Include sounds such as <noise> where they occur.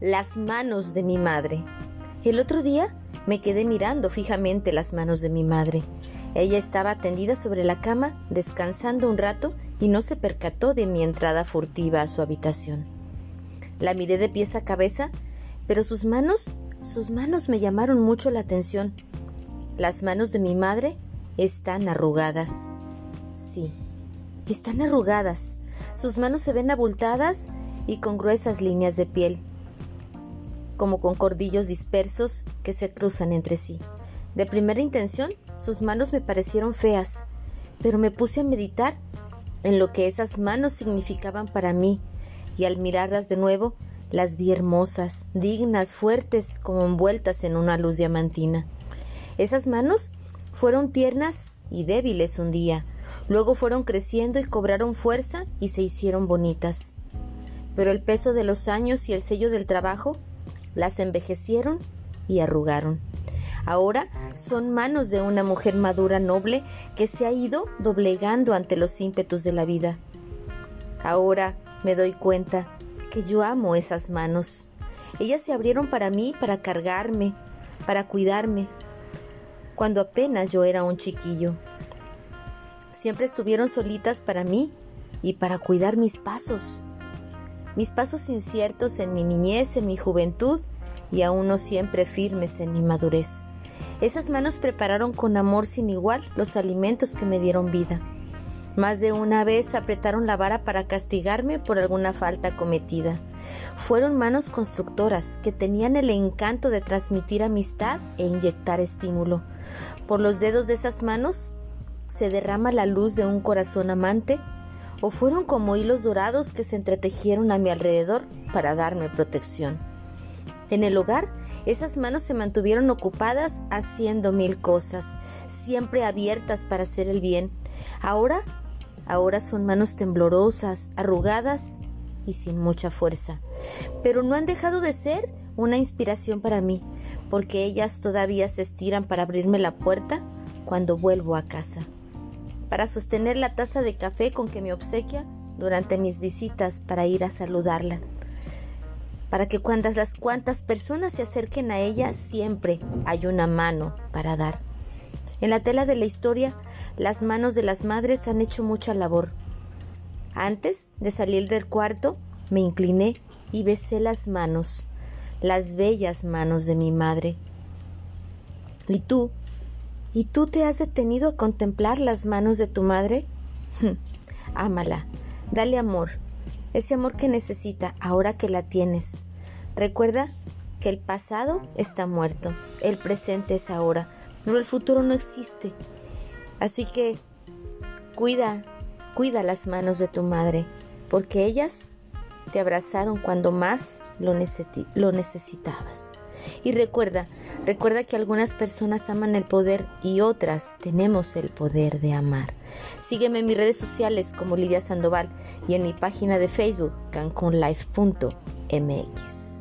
Las manos de mi madre. El otro día me quedé mirando fijamente las manos de mi madre. Ella estaba tendida sobre la cama, descansando un rato, y no se percató de mi entrada furtiva a su habitación. La miré de pies a cabeza, pero sus manos, sus manos me llamaron mucho la atención. Las manos de mi madre están arrugadas. Sí, están arrugadas. Sus manos se ven abultadas y con gruesas líneas de piel como con cordillos dispersos que se cruzan entre sí. De primera intención, sus manos me parecieron feas, pero me puse a meditar en lo que esas manos significaban para mí, y al mirarlas de nuevo, las vi hermosas, dignas, fuertes, como envueltas en una luz diamantina. Esas manos fueron tiernas y débiles un día, luego fueron creciendo y cobraron fuerza y se hicieron bonitas. Pero el peso de los años y el sello del trabajo las envejecieron y arrugaron. Ahora son manos de una mujer madura noble que se ha ido doblegando ante los ímpetus de la vida. Ahora me doy cuenta que yo amo esas manos. Ellas se abrieron para mí, para cargarme, para cuidarme, cuando apenas yo era un chiquillo. Siempre estuvieron solitas para mí y para cuidar mis pasos mis pasos inciertos en mi niñez, en mi juventud y aún no siempre firmes en mi madurez. Esas manos prepararon con amor sin igual los alimentos que me dieron vida. Más de una vez apretaron la vara para castigarme por alguna falta cometida. Fueron manos constructoras que tenían el encanto de transmitir amistad e inyectar estímulo. Por los dedos de esas manos se derrama la luz de un corazón amante o fueron como hilos dorados que se entretejieron a mi alrededor para darme protección. En el hogar, esas manos se mantuvieron ocupadas haciendo mil cosas, siempre abiertas para hacer el bien. Ahora, ahora son manos temblorosas, arrugadas y sin mucha fuerza. Pero no han dejado de ser una inspiración para mí, porque ellas todavía se estiran para abrirme la puerta cuando vuelvo a casa para sostener la taza de café con que me obsequia durante mis visitas para ir a saludarla. Para que cuando las cuantas personas se acerquen a ella siempre hay una mano para dar. En la tela de la historia, las manos de las madres han hecho mucha labor. Antes de salir del cuarto, me incliné y besé las manos, las bellas manos de mi madre. ¿Y tú ¿Y tú te has detenido a contemplar las manos de tu madre? <laughs> Ámala, dale amor, ese amor que necesita ahora que la tienes. Recuerda que el pasado está muerto, el presente es ahora, pero el futuro no existe. Así que cuida, cuida las manos de tu madre, porque ellas te abrazaron cuando más lo, lo necesitabas. Y recuerda, recuerda que algunas personas aman el poder y otras tenemos el poder de amar. Sígueme en mis redes sociales como Lidia Sandoval y en mi página de Facebook cancunlife.mx.